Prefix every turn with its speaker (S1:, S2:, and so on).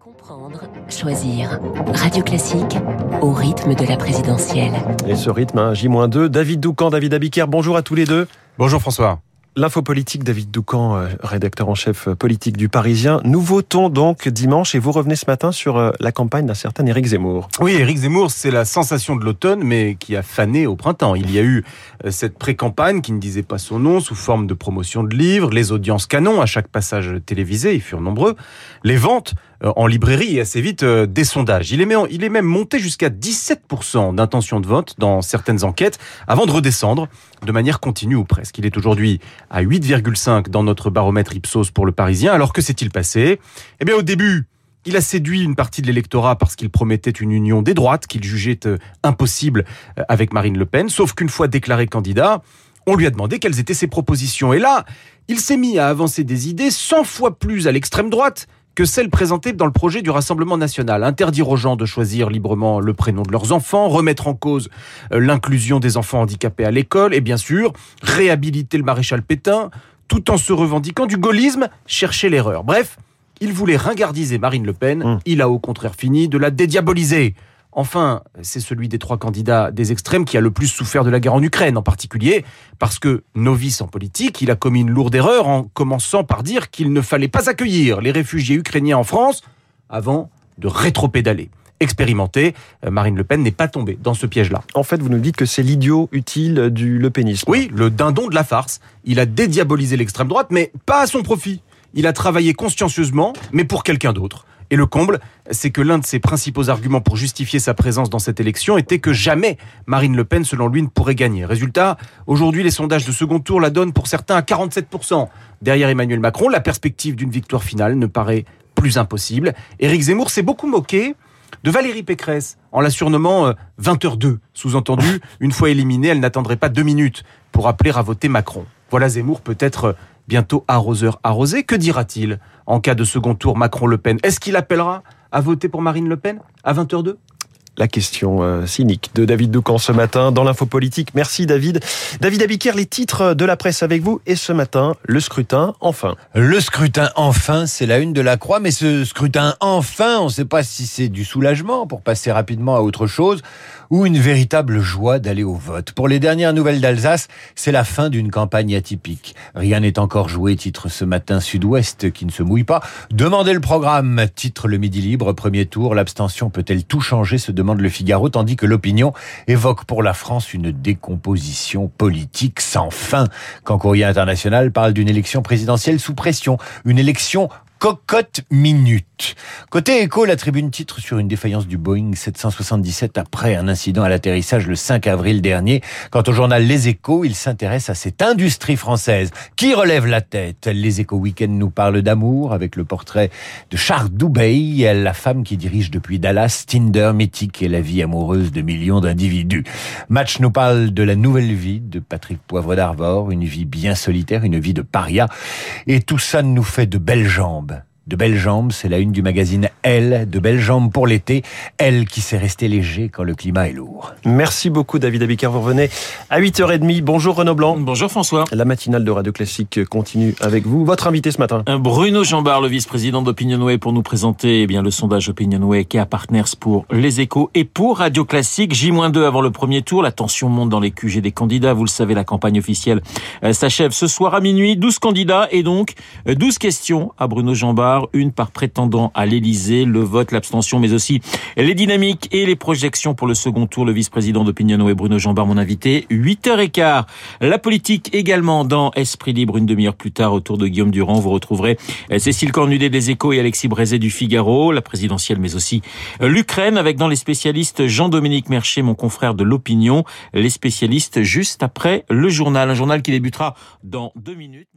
S1: Comprendre, choisir. Radio Classique au rythme de la présidentielle.
S2: Et ce rythme, hein, J-2, David Doucan, David Abiker, bonjour à tous les deux.
S3: Bonjour François.
S2: L'info politique, David Doucan, euh, rédacteur en chef politique du Parisien. Nous votons donc dimanche et vous revenez ce matin sur euh, la campagne d'un certain Éric Zemmour.
S3: Oui, Éric Zemmour, c'est la sensation de l'automne, mais qui a fané au printemps. Il y a eu euh, cette pré-campagne qui ne disait pas son nom, sous forme de promotion de livres, les audiences canon à chaque passage télévisé, ils furent nombreux, les ventes en librairie et assez vite des sondages. Il est, même, il est même monté jusqu'à 17% d'intention de vote dans certaines enquêtes, avant de redescendre de manière continue ou presque. Il est aujourd'hui à 8,5 dans notre baromètre Ipsos pour le Parisien. Alors que s'est-il passé? Eh bien, au début, il a séduit une partie de l'électorat parce qu'il promettait une union des droites qu'il jugeait impossible avec Marine Le Pen. Sauf qu'une fois déclaré candidat, on lui a demandé quelles étaient ses propositions. Et là, il s'est mis à avancer des idées 100 fois plus à l'extrême droite que celles présentées dans le projet du Rassemblement national. Interdire aux gens de choisir librement le prénom de leurs enfants, remettre en cause l'inclusion des enfants handicapés à l'école et bien sûr réhabiliter le maréchal Pétain tout en se revendiquant du gaullisme, chercher l'erreur. Bref, il voulait ringardiser Marine Le Pen, mmh. il a au contraire fini de la dédiaboliser. Enfin, c'est celui des trois candidats des extrêmes qui a le plus souffert de la guerre en Ukraine en particulier, parce que, novice en politique, il a commis une lourde erreur en commençant par dire qu'il ne fallait pas accueillir les réfugiés ukrainiens en France avant de rétropédaler. Expérimenté, euh, Marine Le Pen n'est pas tombée dans ce piège-là.
S2: En fait, vous nous dites que c'est l'idiot utile du Le Penisme.
S3: Oui, le dindon de la farce. Il a dédiabolisé l'extrême droite, mais pas à son profit. Il a travaillé consciencieusement, mais pour quelqu'un d'autre. Et le comble, c'est que l'un de ses principaux arguments pour justifier sa présence dans cette élection était que jamais Marine Le Pen, selon lui, ne pourrait gagner. Résultat, aujourd'hui, les sondages de second tour la donnent pour certains à 47%. Derrière Emmanuel Macron, la perspective d'une victoire finale ne paraît plus impossible. Éric Zemmour s'est beaucoup moqué de Valérie Pécresse en la surnommant 20h2. Sous-entendu, une fois éliminée, elle n'attendrait pas deux minutes pour appeler à voter Macron. Voilà Zemmour peut-être bientôt arroseur arrosé. Que dira-t-il en cas de second tour Macron-Le Pen? Est-ce qu'il appellera à voter pour Marine Le Pen à 20h02
S2: la question euh, cynique de David Doucan ce matin dans l'info politique. Merci David. David Abiker, les titres de la presse avec vous et ce matin, le scrutin enfin.
S4: Le scrutin enfin, c'est la une de la croix, mais ce scrutin enfin, on ne sait pas si c'est du soulagement pour passer rapidement à autre chose ou une véritable joie d'aller au vote. Pour les dernières nouvelles d'Alsace, c'est la fin d'une campagne atypique. Rien n'est encore joué, titre ce matin Sud-Ouest qui ne se mouille pas. Demandez le programme, titre le Midi Libre, premier tour, l'abstention peut-elle tout changer, le Figaro, tandis que l'opinion évoque pour la France une décomposition politique sans fin. Quand Courrier International parle d'une élection présidentielle sous pression, une élection cocotte minute. Côté écho, la tribune titre sur une défaillance du Boeing 777 après un incident à l'atterrissage le 5 avril dernier. Quant au journal Les Échos, il s'intéresse à cette industrie française qui relève la tête. Les Échos Week-end nous parlent d'amour avec le portrait de Charles Dubey, la femme qui dirige depuis Dallas Tinder mythique et la vie amoureuse de millions d'individus. Match nous parle de la nouvelle vie de Patrick Poivre d'Arvor, une vie bien solitaire, une vie de paria. Et tout ça nous fait de belles jambes de belles jambes, c'est la une du magazine Elle, de belles jambes pour l'été. Elle qui s'est restée léger quand le climat est lourd.
S2: Merci beaucoup David Abiker, vous revenez à 8h30. Bonjour Renaud Blanc.
S5: Bonjour François.
S2: La matinale de Radio Classique continue avec vous. Votre invité ce matin
S5: Bruno Jambard, le vice-président d'Opinionway pour nous présenter eh bien, le sondage Opinionway qui a Partners pour Les Échos et pour Radio Classique. J-2 avant le premier tour, la tension monte dans les QG des candidats. Vous le savez, la campagne officielle euh, s'achève ce soir à minuit. 12 candidats et donc 12 questions à Bruno Jambard une par prétendant à l'Elysée, le vote, l'abstention, mais aussi les dynamiques et les projections pour le second tour. Le vice-président d'Opiniono et Bruno Jambard, mon invité. 8h15. La politique également dans Esprit Libre, une demi-heure plus tard, autour de Guillaume Durand. Vous retrouverez Cécile Cornudet des Échos et Alexis Brézé du Figaro, la présidentielle, mais aussi l'Ukraine, avec dans les spécialistes Jean-Dominique Mercher, mon confrère de l'Opinion, les spécialistes juste après le journal. Un journal qui débutera dans deux minutes.